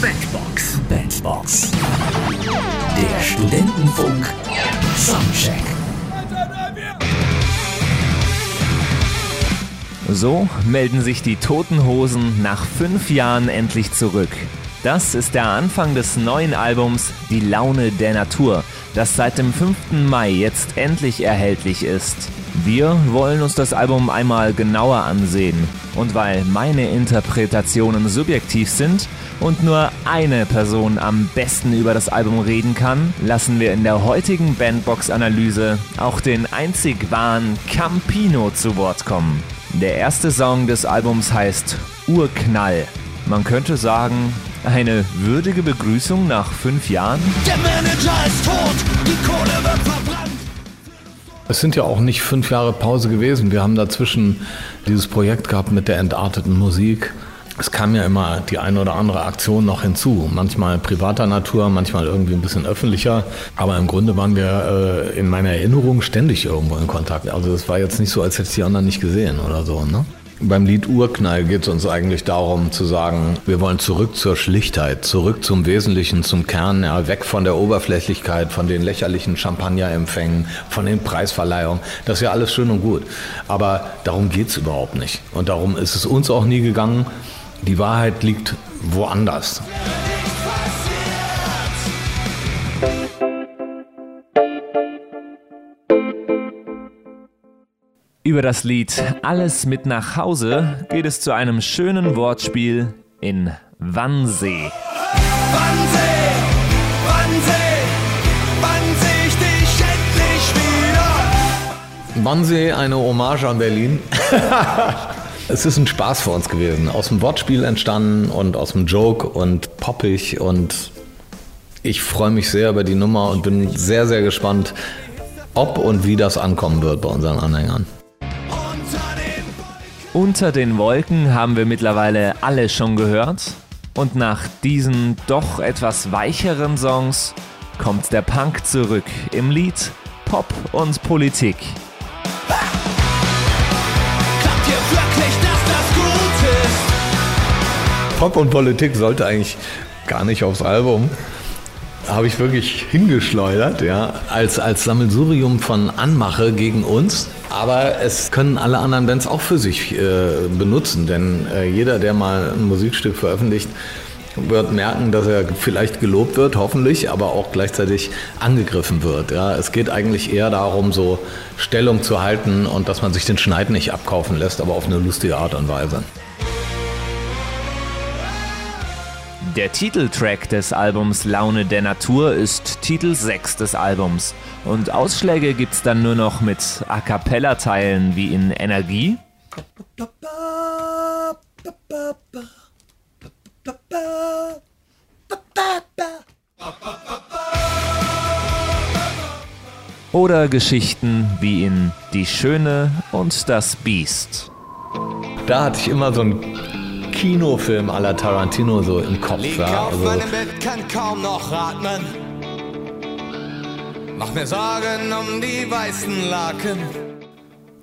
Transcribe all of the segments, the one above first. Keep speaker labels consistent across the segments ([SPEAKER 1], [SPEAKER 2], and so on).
[SPEAKER 1] Bandbox. Bandbox. Der Studentenfunk. Soundcheck.
[SPEAKER 2] So melden sich die Toten Hosen nach fünf Jahren endlich zurück. Das ist der Anfang des neuen Albums Die Laune der Natur, das seit dem 5. Mai jetzt endlich erhältlich ist. Wir wollen uns das Album einmal genauer ansehen. Und weil meine Interpretationen subjektiv sind und nur eine Person am besten über das Album reden kann, lassen wir in der heutigen Bandbox-Analyse auch den einzig wahren Campino zu Wort kommen. Der erste Song des Albums heißt Urknall. Man könnte sagen, eine würdige Begrüßung nach fünf Jahren?
[SPEAKER 3] Der Manager ist tot, die Kohle wird.
[SPEAKER 4] Es sind ja auch nicht fünf Jahre Pause gewesen. Wir haben dazwischen dieses Projekt gehabt mit der entarteten Musik. Es kam ja immer die eine oder andere Aktion noch hinzu. Manchmal privater Natur, manchmal irgendwie ein bisschen öffentlicher. Aber im Grunde waren wir äh, in meiner Erinnerung ständig irgendwo in Kontakt. Also es war jetzt nicht so, als hätte ich die anderen nicht gesehen oder so. Ne? Beim Lied Urknall geht es uns eigentlich darum zu sagen, wir wollen zurück zur Schlichtheit, zurück zum Wesentlichen, zum Kern, ja, weg von der Oberflächlichkeit, von den lächerlichen Champagnerempfängen, von den Preisverleihungen. Das ist ja alles schön und gut. Aber darum geht es überhaupt nicht. Und darum ist es uns auch nie gegangen. Die Wahrheit liegt woanders.
[SPEAKER 2] Über das Lied Alles mit nach Hause geht es zu einem schönen Wortspiel in Wannsee.
[SPEAKER 3] Wannsee, Wannsee, wann seh ich dich endlich wieder?
[SPEAKER 4] Wannsee, eine Hommage an Berlin. es ist ein Spaß für uns gewesen. Aus dem Wortspiel entstanden und aus dem Joke und poppig und ich freue mich sehr über die Nummer und bin sehr, sehr gespannt, ob und wie das ankommen wird bei unseren Anhängern.
[SPEAKER 3] Unter den
[SPEAKER 2] Wolken haben wir mittlerweile alle schon gehört. Und nach diesen doch etwas weicheren Songs kommt der Punk zurück im Lied Pop und Politik.
[SPEAKER 4] Pop und Politik sollte eigentlich gar nicht aufs Album. Habe ich wirklich hingeschleudert, ja, als, als Sammelsurium von Anmache gegen uns. Aber es können alle anderen Bands auch für sich äh, benutzen, denn äh, jeder, der mal ein Musikstück veröffentlicht, wird merken, dass er vielleicht gelobt wird, hoffentlich, aber auch gleichzeitig angegriffen wird. Ja, es geht eigentlich eher darum, so Stellung zu halten und dass man sich den Schneid nicht abkaufen lässt, aber auf eine lustige Art und Weise.
[SPEAKER 2] Der Titeltrack des Albums Laune der Natur ist Titel 6 des Albums. Und Ausschläge gibt's dann nur noch mit A Cappella-Teilen wie in Energie oder Geschichten wie in Die Schöne und das Biest.
[SPEAKER 4] Da hatte ich immer so einen Kinofilm la Tarantino so im Kopf.
[SPEAKER 3] Lieg
[SPEAKER 4] Ja,
[SPEAKER 3] auf
[SPEAKER 4] also,
[SPEAKER 3] meinem Bett, kann kaum noch atmen. Mach mir Sorgen um die weißen Laken.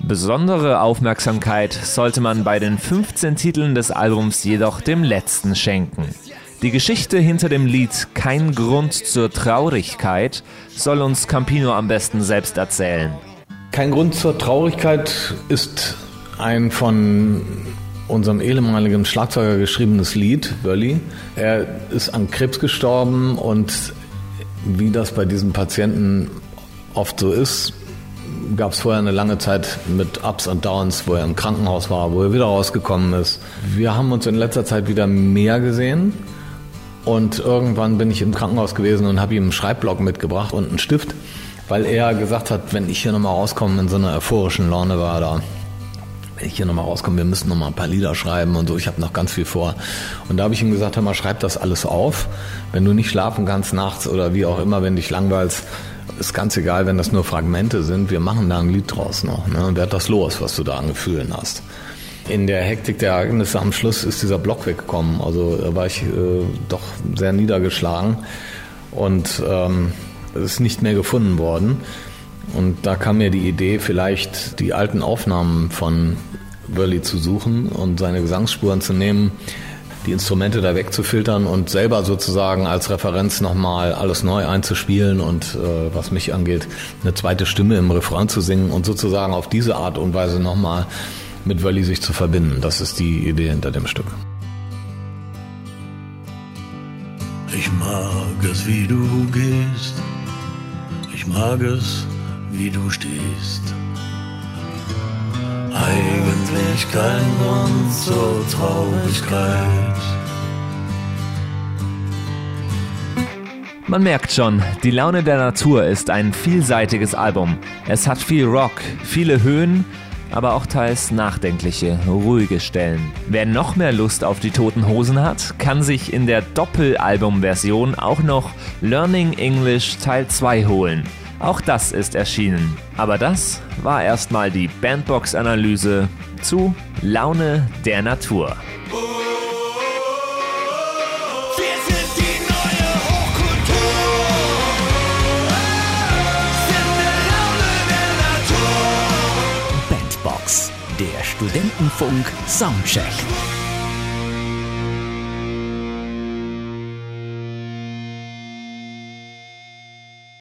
[SPEAKER 2] Besondere Aufmerksamkeit sollte man bei den 15 Titeln des Albums jedoch dem letzten schenken. Die Geschichte hinter dem Lied Kein Grund zur Traurigkeit soll uns Campino am besten selbst erzählen.
[SPEAKER 4] Kein Grund zur Traurigkeit ist ein von unserem ehemaligen Schlagzeuger geschriebenes Lied, Wölli. Er ist an Krebs gestorben und wie das bei diesen Patienten oft so ist, gab es vorher eine lange Zeit mit Ups und Downs, wo er im Krankenhaus war, wo er wieder rausgekommen ist. Wir haben uns in letzter Zeit wieder mehr gesehen und irgendwann bin ich im Krankenhaus gewesen und habe ihm einen Schreibblock mitgebracht und einen Stift, weil er gesagt hat, wenn ich hier nochmal rauskomme in so einer euphorischen Laune war da, wenn ich hier nochmal rauskomme, wir müssen nochmal ein paar Lieder schreiben und so, ich habe noch ganz viel vor. Und da habe ich ihm gesagt, hör mal, schreib das alles auf. Wenn du nicht schlafen kannst nachts oder wie auch immer, wenn dich langweilst, ist ganz egal, wenn das nur Fragmente sind, wir machen da ein Lied draus noch. Ne? Und werd das los, was du da an Gefühlen hast. In der Hektik der Ereignisse am Schluss ist dieser Block weggekommen. Also da war ich äh, doch sehr niedergeschlagen und ähm, ist nicht mehr gefunden worden. Und da kam mir die Idee, vielleicht die alten Aufnahmen von Burley zu suchen und seine Gesangsspuren zu nehmen, die Instrumente da wegzufiltern und selber sozusagen als Referenz nochmal alles neu einzuspielen und äh, was mich angeht, eine zweite Stimme im Refrain zu singen und sozusagen auf diese Art und Weise nochmal mit Wally sich zu verbinden. Das ist die Idee hinter dem Stück.
[SPEAKER 3] Ich mag es, wie du gehst. Ich mag es, wie du stehst. Eigentlich kein Grund zur Traurigkeit.
[SPEAKER 2] Man merkt schon, die Laune der Natur ist ein vielseitiges Album. Es hat viel Rock, viele Höhen, aber auch teils nachdenkliche, ruhige Stellen. Wer noch mehr Lust auf die Toten Hosen hat, kann sich in der Doppelalbum-Version auch noch Learning English Teil 2 holen. Auch das ist erschienen. Aber das war erstmal die Bandbox-Analyse zu Laune der Natur.
[SPEAKER 3] Wir sind die neue Hochkultur. Sind der Laune der Natur.
[SPEAKER 1] Bandbox, der Studentenfunk Soundcheck.